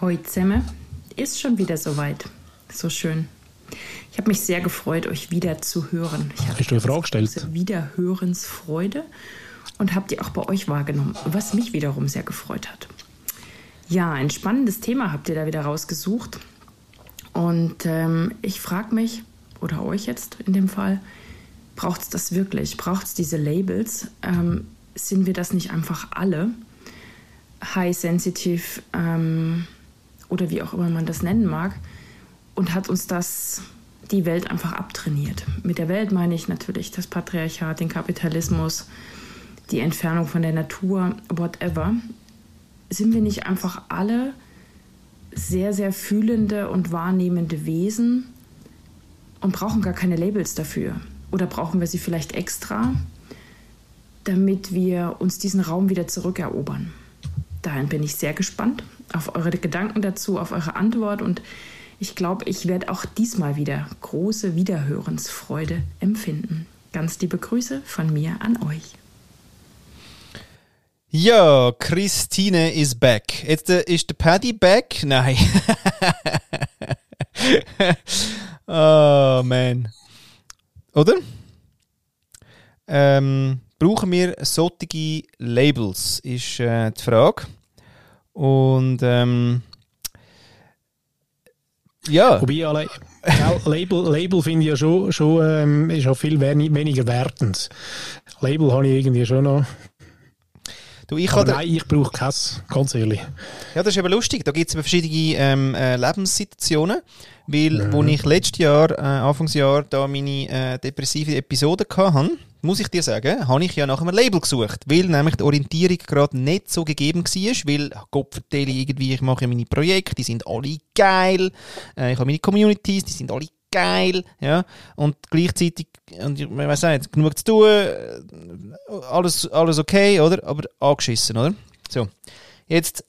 Heute zusammen. Ist schon wieder soweit. So schön. Ich habe mich sehr gefreut, euch wieder zu hören. Ich du eine Frage gestellt? Wiederhörensfreude und habe die auch bei euch wahrgenommen, was mich wiederum sehr gefreut hat. Ja, ein spannendes Thema habt ihr da wieder rausgesucht. Und ähm, ich frage mich, oder euch jetzt in dem Fall, braucht es das wirklich? Braucht es diese Labels? Ähm, sind wir das nicht einfach alle? High sensitive ähm, oder wie auch immer man das nennen mag. Und hat uns das die Welt einfach abtrainiert. Mit der Welt meine ich natürlich das Patriarchat, den Kapitalismus, die Entfernung von der Natur, whatever. Sind wir nicht einfach alle sehr, sehr fühlende und wahrnehmende Wesen und brauchen gar keine Labels dafür? Oder brauchen wir sie vielleicht extra, damit wir uns diesen Raum wieder zurückerobern? Dahin bin ich sehr gespannt auf eure Gedanken dazu, auf eure Antwort und ich glaube, ich werde auch diesmal wieder große Wiederhörensfreude empfinden. Ganz liebe Grüße von mir an euch. Ja, Christine is back. Jetzt äh, ist der Paddy back? [LAUGHS] Nein. oh man. Oder? Ähm, brauchen wir solche Labels, ist äh, die Frage. Und ähm, ja. Wobei, alle, Label, Label finde ich ja schon, schon ähm, ist auch viel weniger wertend. Label habe ich irgendwie schon noch. Du, ich Aber nein, ich brauche keins, ganz ehrlich. Ja, das ist eben lustig. Da gibt es verschiedene ähm, äh, Lebenssituationen. Weil, mhm. wo ich letztes Jahr, äh, Anfangsjahr, da meine äh, depressive Episode hatte, muss ich dir sagen, habe ich ja nach einem Label gesucht, weil nämlich die Orientierung gerade nicht so gegeben war, weil Gott vertelle irgendwie, ich mache meine Projekte, die sind alle geil, äh, ich habe meine Communities, die sind alle geil, ja, und gleichzeitig, und ich weiß nicht, genug zu tun, alles, alles okay, oder, aber angeschissen, oder, so. Jetzt,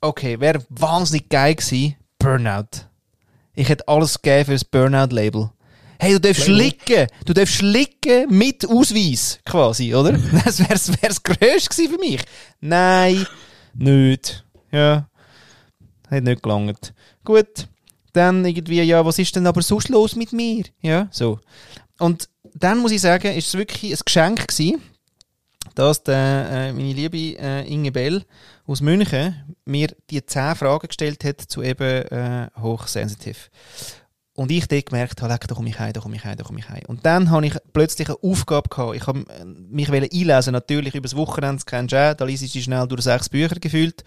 okay, wäre wahnsinnig geil gewesen, Burnout. Ich hätte alles gegeben für das Burnout-Label. Hey, du darfst Label? licken. Du darfst licken mit Ausweis, quasi, oder? Das wäre das Größte gewesen für mich. Nein, nicht. Ja. Hat nicht gelangt. Gut. Dann irgendwie, ja, was ist denn aber sonst los mit mir? Ja, so. Und dann muss ich sagen, ist es wirklich ein Geschenk gewesen, dass der, äh, meine liebe äh, Inge Bell aus München mir die 10 Fragen gestellt hat zu eben äh, hochsensitiv. Und ich dort gemerkt habe, da komme ich heim, da komme ich heim, da komme ich heim. Und dann habe ich plötzlich eine Aufgabe gehabt. Ich habe äh, mich einlesen, natürlich Wochenende, das kennst du auch, da liest du schnell durch sechs Bücher gefühlt.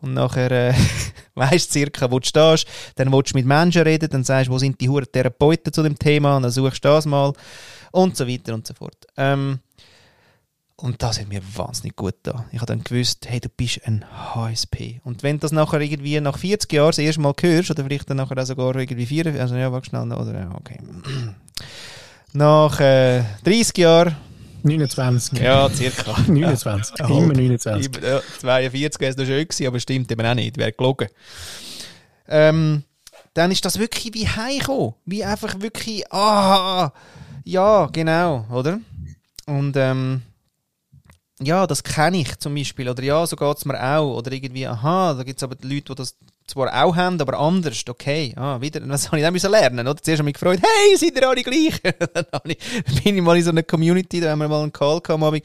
Und nachher äh, [LAUGHS] du circa, wo du stehst. Dann willst du mit Menschen reden, dann sagst du, wo sind die Huren Therapeuten zu dem Thema, und dann suchst du das mal. Und so weiter und so fort. Ähm, und das hat mir wahnsinnig gut da. Ich habe dann gewusst, hey, du bist ein HSP. Und wenn du das nachher irgendwie nach 40 Jahren das erste Mal hörst, oder vielleicht dann nachher auch sogar irgendwie 4, also ja, warte schnell, oder, okay. [CLEARS THROAT] Nach äh, 30 Jahren, 29. ja, circa. [LAUGHS] 29. Ja. Immer 29. Immer, ja, 42 wäre es noch schön gewesen, aber stimmt eben auch nicht, wäre gelogen. Ähm, dann ist das wirklich wie heimgekommen. Wie einfach wirklich, ah, ja, genau, oder? Und ähm, ja, das kenne ich zum Beispiel. Oder ja, so geht es mir auch. Oder irgendwie, aha, da gibt es aber Leute, die das zwar auch haben, aber anders. Okay, ah, wieder, was habe ich dann lernen? Oder? Zuerst habe ich mich gefreut, hey, seid ihr alle gleich? [LAUGHS] dann bin ich mal in so einer Community, da haben wir mal einen Call gehabt, Abend.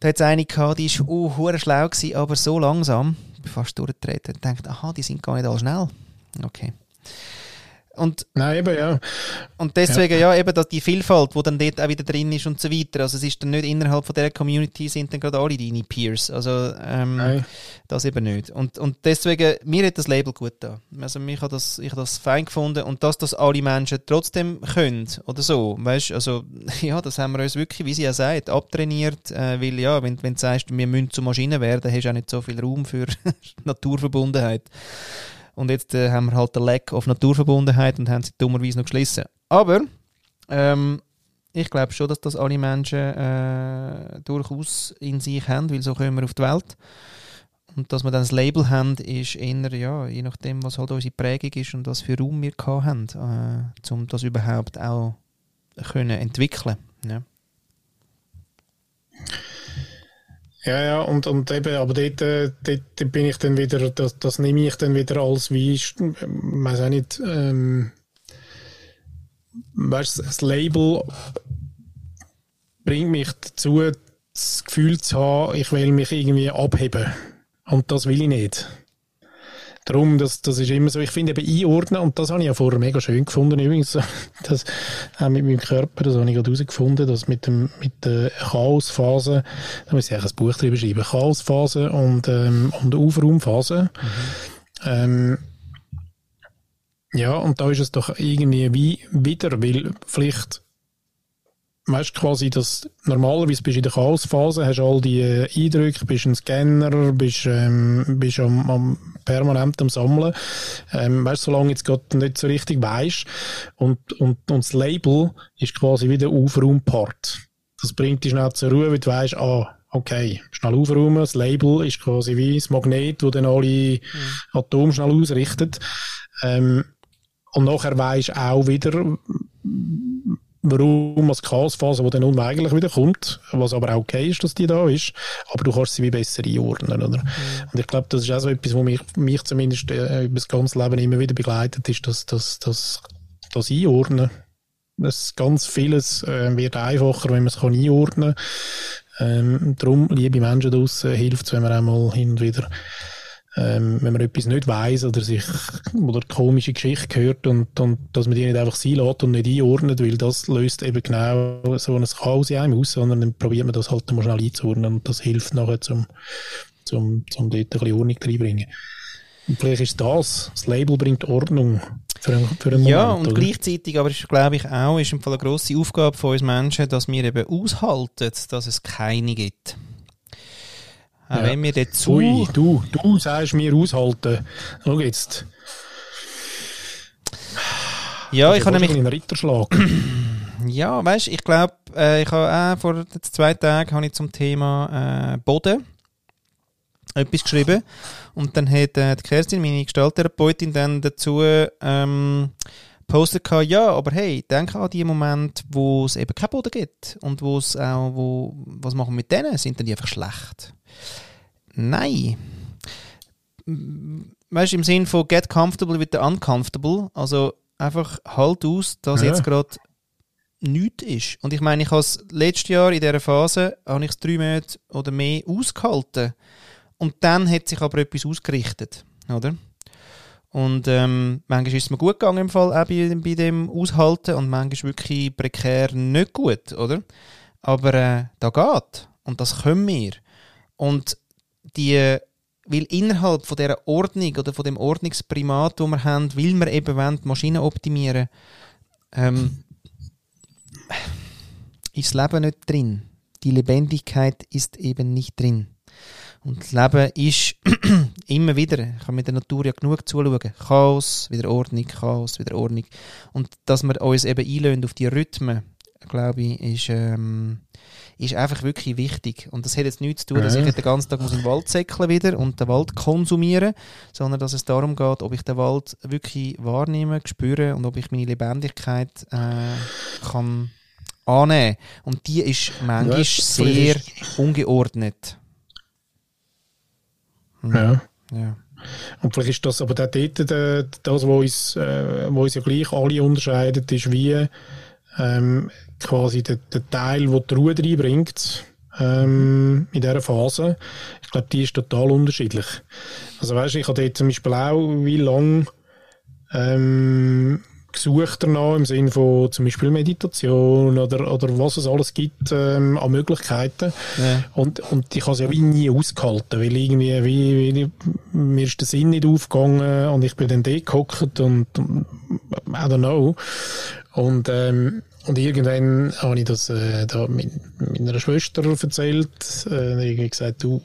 da hat es eine gehabt, die war uh, hure schlau gewesen, aber so langsam, ich bin fast durchgetreten dachte, aha, die sind gar nicht alle schnell. Okay. Und Nein, eben, ja. und deswegen, ja. eben dass die Vielfalt, die dann dort auch wieder drin ist und so weiter. Also es ist dann nicht innerhalb von dieser Community sind dann gerade alle deine Peers. Also ähm, das eben nicht. Und, und deswegen, mir hat das Label gut da. Also mich hat das, ich habe das fein gefunden und dass das alle Menschen trotzdem können oder so, weißt also [LAUGHS] ja, das haben wir uns wirklich, wie sie ja sagt, abtrainiert, äh, weil ja, wenn, wenn du sagst, wir müssen zu Maschinen werden, hast du auch nicht so viel Raum für [LAUGHS] Naturverbundenheit. Und jetzt äh, haben wir halt den Lack auf Naturverbundenheit und haben sie dummerweise noch geschlossen. Aber ähm, ich glaube schon, dass das alle Menschen äh, durchaus in sich haben, weil so kommen wir auf die Welt. Und dass wir dann das Label haben, ist eher, ja, je nachdem, was halt unsere Prägung ist und was für Raum wir haben, äh, um das überhaupt auch können entwickeln. Ja. Ja, ja, und, und eben, aber dort, äh, dort, dort bin ich dann wieder, das, das nehme ich dann wieder als wie, ich weiß auch nicht, ähm, weißt das Label bringt mich dazu, das Gefühl zu haben, ich will mich irgendwie abheben. Und das will ich nicht. Darum, das, das ist immer so, ich finde eben einordnen, und das habe ich ja vorher mega schön gefunden. Übrigens, [LAUGHS] das auch mit meinem Körper, das habe ich gerade herausgefunden, dass mit, dem, mit der Chaosphase, da muss ich eigentlich ein Buch drüber schreiben, Chaosphase und, ähm, und Aufraumphase. Ähm, ja, und da ist es doch irgendwie wie wieder, weil vielleicht weißt quasi, dass normalerweise bist du in der Chaosphase, hast all die äh, Eindrücke, bist ein Scanner, bist, ähm, bist am, am permanent am Sammeln. Ähm, weißt du, solange jetzt gerade nicht so richtig weißt. Und, und, und das Label ist quasi wie der Aufraumpart. Das bringt dich schnell zur Ruhe, weil du weißt, ah, okay, schnell aufräumen. Das Label ist quasi wie das Magnet, das dann alle Atome schnell ausrichtet. Ähm, und nachher weisst auch wieder, warum als Chaosphase, die dann unweigerlich wieder kommt, was aber auch okay ist, dass die da ist, aber du kannst sie wie besser einordnen, oder? Und ich glaube, das ist auch so etwas, was mich, mich zumindest äh, über das ganze Leben immer wieder begleitet, ist das, das, das, das Einordnen. Das ganz vieles äh, wird einfacher, wenn man es kann einordnen kann. Ähm, darum, liebe Menschen draussen, hilft es, wenn man einmal hin und wieder ähm, wenn man etwas nicht weiß oder sich oder komische Geschichte hört und, und dass man die nicht einfach sein lässt und nicht einordnet, weil das löst eben genau so ein Chaos in einem aus, sondern dann probiert man das halt mal schnell einzuordnen und das hilft nachher zum, zum, zum dort ein bisschen Ordnung reinbringen. Und vielleicht ist das, das Label bringt Ordnung für einen, für einen Ja, Moment, und oder? gleichzeitig, aber ist, glaube ich auch, ist im Fall eine grosse Aufgabe von uns Menschen, dass wir eben aushalten, dass es keine gibt. Auch wenn wir dort zu... Ui, du, du sagst mir aushalten. Schau jetzt. ja, ich habe nämlich ein Ritterschlag. [CLEARS THROAT] Ja, weißt ich glaube, äh, ich habe auch vor zwei Tagen habe ich zum Thema äh, Boden etwas geschrieben. Und dann hat äh, die Kerstin, meine Gestalttherapeutin, dann dazu ähm, postet gehabt, ja, aber hey, denk an die Momente, wo es eben keinen Boden gibt und wo es auch, wo, was machen wir mit denen? Sind denn die einfach schlecht? Nein. Weißt du, im Sinn von get comfortable with the uncomfortable, also einfach halt aus, dass Ja. jetzt gerade nichts ist. Und ich meine, ich habe es letztes Jahr in dieser Phase, habe ich es drei Monate oder mehr ausgehalten. Und dann hat sich aber etwas ausgerichtet, oder? Und ähm, manchmal ist es mir gut gegangen im Fall auch bei, bei dem Aushalten und manchmal wirklich prekär nicht gut, oder? Aber äh, da geht. Und das können wir. Und die, weil innerhalb von dieser Ordnung oder von dem Ordnungsprimat, das wir haben, will wir eben wollen, die Maschinen optimieren, ähm, ist das Leben nicht drin. Die Lebendigkeit ist eben nicht drin. Und das Leben ist [CLEARS THROAT] immer wieder, ich kann mit der Natur ja genug zuschauen, Chaos, wieder Ordnung, Chaos, wieder Ordnung. Und dass wir uns eben einlösen auf die Rhythmen, glaube ich, ist, ähm, ist einfach wirklich wichtig. Und das hat jetzt nichts zu tun, dass ich den ganzen Tag muss in den Wald säckeln wieder und den Wald konsumieren, sondern dass es darum geht, ob ich den Wald wirklich wahrnehme, spüre und ob ich meine Lebendigkeit äh, kann annehmen. Und die ist manchmal Ja, sehr vielleicht ungeordnet. Ja. Ja. Und vielleicht ist das aber dort, das, was uns, äh, wo uns ja gleich alle unterscheidet, ist wie ähm, quasi der, der Teil, der die Ruhe reinbringt ähm, in dieser Phase. Ich glaube, die ist total unterschiedlich. Also weißt du, ich habe dort zum Beispiel auch wie lang ähm, gesucht danach im Sinne von zum Beispiel Meditation oder, oder was es alles gibt ähm, an Möglichkeiten. Ja. Und, und ich habe es ja wie nie ausgehalten, weil irgendwie, wie, wie, mir ist der Sinn nicht aufgegangen und ich bin dann dort gehockt und, und I don't know. Und, ähm, und irgendwann habe ich das äh, da mit, meiner Schwester erzählt, äh, irgendwie gesagt, du,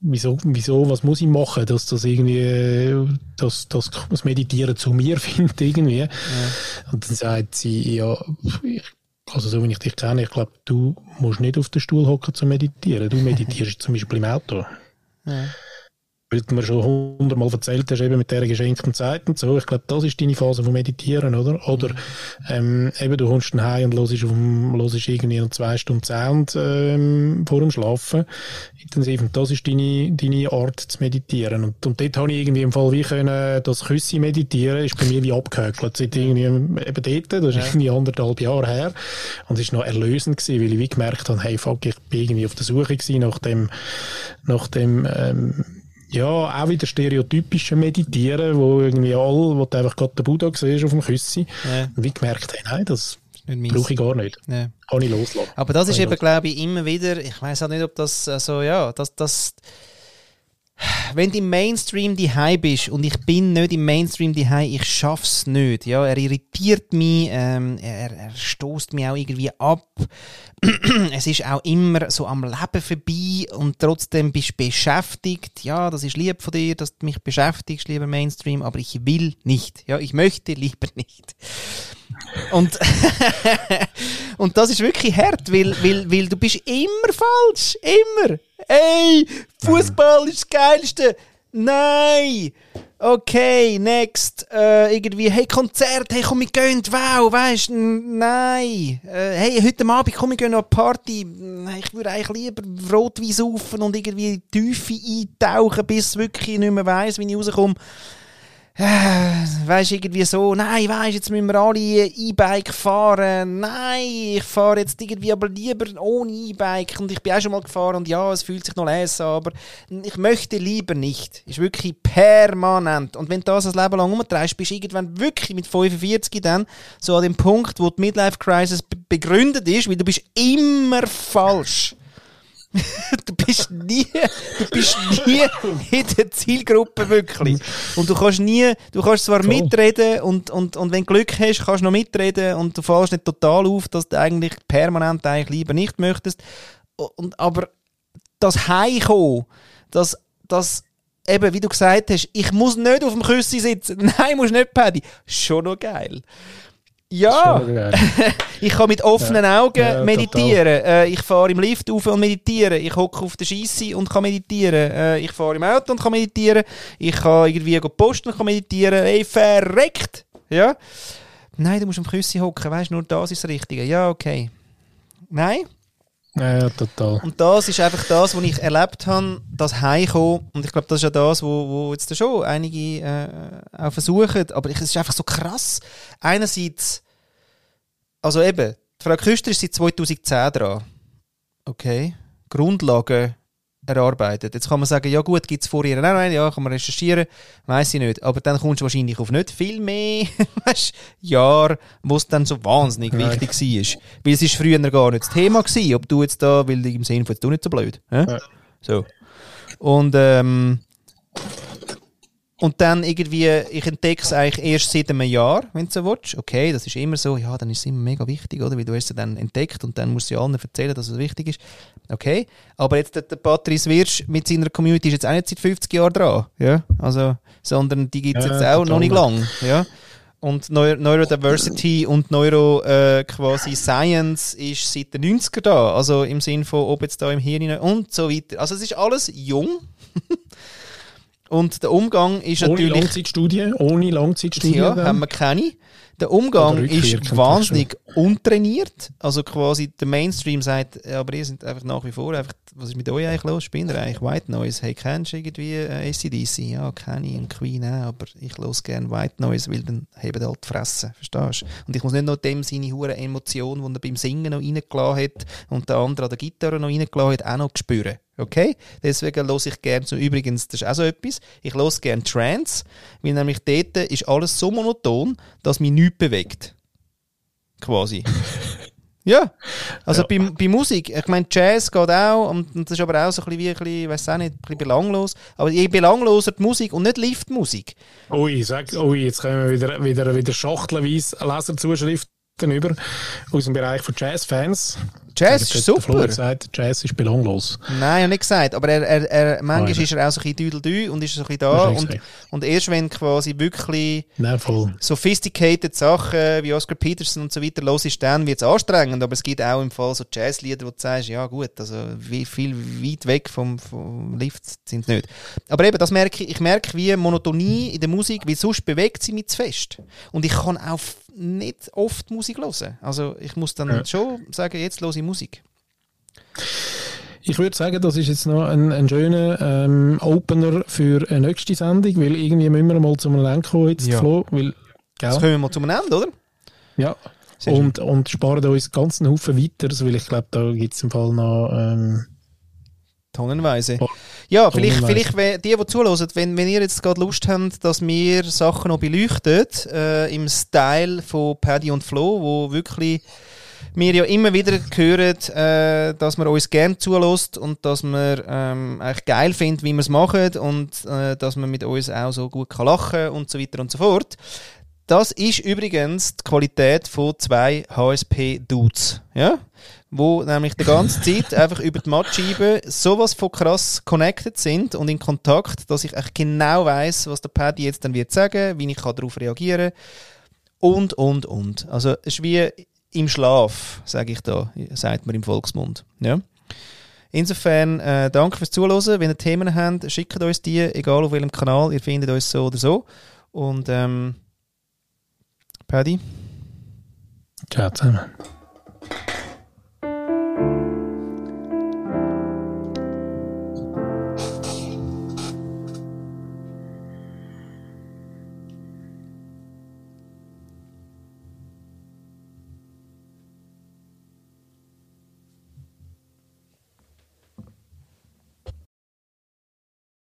wieso, wieso, was muss ich machen, dass das irgendwie, dass, dass das Meditieren zu mir [LAUGHS] findet irgendwie. Und dann sagt sie, ja, ich, also so wie ich dich kenne, ich glaube, du musst nicht auf den Stuhl hocken zu meditieren. Du meditierst [LAUGHS] zum Beispiel im Auto. Ja. Weil du mir schon hundertmal erzählt hast, eben mit dieser geschenkten Zeit und so. Ich glaube, das ist deine Phase von Meditieren, oder? Oder ähm, eben, du kommst dann heim und hörst, auf dem, hörst irgendwie noch zwei Stunden Sound ähm, vor dem Schlafen. Intensiv. Und das ist deine, deine Art zu meditieren. Und, und dort habe ich irgendwie im Fall wie können, das Küsse meditieren, ist bei mir wie abgehökelt. Seit irgendwie eben dort, das ist irgendwie anderthalb Jahre her. Und es ist noch erlösend gewesen, weil ich wie gemerkt habe, hey, fuck, ich bin irgendwie auf der Suche gewesen nach dem, nach dem, ähm, ja, auch wieder stereotypische Meditieren, wo irgendwie all, wo du einfach gerade den Buddha siehst auf dem Küssi. Ja. Wie gemerkt, hey, nein, das brauche ich gar nicht. Ja. Kann ich loslassen. Aber das ist Kann ich eben, glaube ich, immer wieder, ich weiß auch nicht, ob das äh, so, ja, das, das, wenn du im Mainstream die bist und ich bin nicht im Mainstream die ich schaff's nicht, ja, er irritiert mich, ähm, er, er stoßt mich auch irgendwie ab. [CLEARS THROAT] es ist auch immer so am Leben vorbei und trotzdem bist du beschäftigt. Ja, das ist lieb von dir, dass du mich beschäftigst, lieber Mainstream, aber ich will nicht. Ja, ich möchte lieber [LAUGHS] nicht. Und, [LAUGHS] und das ist wirklich hart, weil, weil, weil du bist immer falsch. Immer. Ey, Fußball ist das Geilste. Nein. Okay, next. Äh, irgendwie, hey, Konzert, hey, komm, wir gehen, wow, weißt du, nein. Äh, hey, heute Abend, komm, wir gehen noch Party. Nein, Ich würde eigentlich lieber Rotwein saufen und irgendwie in die Tiefe eintauchen, bis ich wirklich nicht mehr weiss, wie ich rauskomme. Äh, Weisst irgendwie so, nein, weisst jetzt müssen wir alle E-Bike fahren. Nein, ich fahre jetzt irgendwie aber lieber ohne E-Bike. Und ich bin auch schon mal gefahren und ja, es fühlt sich noch leise aber ich möchte lieber nicht. Ist wirklich permanent. Und wenn du das ein Leben lang umtreibst, bist du irgendwann wirklich mit 45 dann so an dem Punkt, wo die Midlife Crisis be- begründet ist, weil du bist immer falsch. [LAUGHS] du bist nie, du bist nie in der Zielgruppe wirklich. Und du kannst nie, du kannst zwar Voll. mitreden und, und, und wenn du Glück hast, kannst du noch mitreden und du fällst nicht total auf, dass du eigentlich permanent eigentlich lieber nicht möchtest. Und, aber das Heimkommen, das, das eben, wie du gesagt hast, ich muss nicht auf dem Küssi sitzen. [LAUGHS] Nein, musst nicht, Paddy. Schon noch geil. Ja, [LAUGHS] ich kann mit offenen Augen Ja, meditieren. Äh, ich fahre im Lift auf und meditiere. Ich hocke auf der Scheisse und kann meditieren. Äh, ich fahre im Auto und kann meditieren. Ich kann irgendwie go posten und kann meditieren. Ey, verreckt! Ja? Nein, du musst am Küssi hocken. Weißt du, nur das ist das Richtige. Ja, okay. Nein? Ja, total. Und das ist einfach das, was ich erlebt habe, das Heimkommen. Und ich glaube, das ist ja das, wo, wo jetzt schon einige äh, auch versuchen. Aber ich, es ist einfach so krass. Einerseits, also eben, die Frau Küster ist seit 2010 dran. Okay. Grundlagen erarbeitet. Jetzt kann man sagen, ja gut, gibt es vor ihr auch noch eine? Ja, kann man recherchieren. Weiß ich nicht. Aber dann kommst du wahrscheinlich auf nicht viel mehr [LAUGHS] weißt, Jahr, wo es dann so wahnsinnig Nein. wichtig war. Weil es ist früher gar nicht das Thema gewesen, ob du jetzt da, weil im Sinne von, du nicht so blöd. hä? Ja. So. Und, ähm, und dann irgendwie, ich entdecke es eigentlich erst seit einem Jahr, wenn du so willst. Okay, das ist immer so, ja, dann ist es immer mega wichtig, oder? Weil du hast es dann entdeckt und dann musst du ja allen erzählen, dass es wichtig ist. Okay. Aber jetzt der, Patrice Wirsch mit seiner Community ist jetzt auch nicht seit 50 Jahren dran. Ja. Also, sondern die gibt es Ja, jetzt auch noch total. nicht lang. Ja. Und Neu Neurodiversity und Neuro äh, quasi Science ist seit den 90er da. Also im Sinn von, ob jetzt da im Hirn und so weiter. Also es ist alles jung. [LAUGHS] und der Umgang ist Ohne natürlich. Langzeitstudien, ohne Langzeitstudien. Ja, dann. haben wir keine. Der Umgang ist wahnsinnig untrainiert. Also quasi der Mainstream sagt, ja, aber ihr seid einfach nach wie vor einfach, was ist mit euch eigentlich los? Spinnt eigentlich White Noise? Hey, kennst du irgendwie äh, ACDC? Ja, kenne ich und Queen auch, aber ich los gerne White Noise, weil dann haben halt die Fresse, verstehst du? Und ich muss nicht noch dem seine hure Emotion, die er beim Singen noch reingelassen hat und der andere an der Gitarre noch reingelassen hat, auch noch spüren. Okay? Deswegen höre ich gerne so, übrigens, das ist auch so etwas, ich höre gerne Trance, weil nämlich dort ist alles so monoton, dass mich nichts bewegt. Quasi. [LAUGHS] ja. Also Ja. Bei, bei Musik, ich meine, Jazz geht auch, und, und das ist aber auch so ein bisschen wie, ein bisschen, weiß auch nicht, ein bisschen belanglos. Aber je belangloser die Musik und nicht Liftmusik. Ui, sag, ui, jetzt kommen wir wieder, wieder, wieder schachtelweise Leserzuschriften über aus dem Bereich von Jazzfans. Jazz ist super. gesagt, Jazz ist belanglos. Nein, ich nicht gesagt. Aber er, er, er, manchmal Nein. ist er auch so ein bisschen düdeldü und ist so ein bisschen da. Und, und erst wenn quasi wirklich Nein, sophisticated Sachen wie Oscar Peterson und so weiter los ist, dann wird es anstrengend. Aber es gibt auch im Fall so Jazzlieder, wo du sagst, ja gut, also wie viel weit weg vom, vom Lift sind nicht. Aber eben, das merke ich, ich merke wie Monotonie in der Musik, weil sonst bewegt sie mich zu fest. Und ich kann auch nicht oft Musik hören. Also ich muss dann Ja. schon sagen, jetzt höre ich Musik. Ich würde sagen, das ist jetzt noch ein, ein schöner ähm, Opener für eine nächste Sendung, weil irgendwie müssen wir mal zum Ende kommen jetzt, Ja. Flo, weil, Jetzt gell? kommen wir mal zum Ende, oder? Ja. Und, und sparen uns ganz einen Haufen weiter, weil ich glaube, da gibt es im Fall noch, ähm, Tonnenweise. Oh, Ja, vielleicht, tonnenweise. vielleicht wenn, die, die zuhören, wenn, wenn ihr jetzt gerade Lust habt, dass wir Sachen noch beleuchten, äh, im Style von Paddy und Flo, wo wirklich wir ja immer wieder hören, äh, dass man uns gerne zulässt und dass man ähm, eigentlich geil findet, wie wir es machen und äh, dass man mit uns auch so gut kann lachen und so weiter und so fort. Das ist übrigens die Qualität von zwei HSP-Dudes. Ja? Wo nämlich die ganze Zeit [LAUGHS] einfach über die Mattscheibe sowas von krass connected sind und in Kontakt, dass ich echt genau weiß, was der Paddy jetzt dann wird sagen, wie ich kann darauf reagieren und, und, und. Also es ist wie im Schlaf, sage ich da, sagt man im Volksmund. Ja? Insofern, äh, danke fürs Zuhören. Wenn ihr Themen habt, schickt uns die, egal auf welchem Kanal, ihr findet uns so oder so. Und ähm, Paddy? ciao zusammen.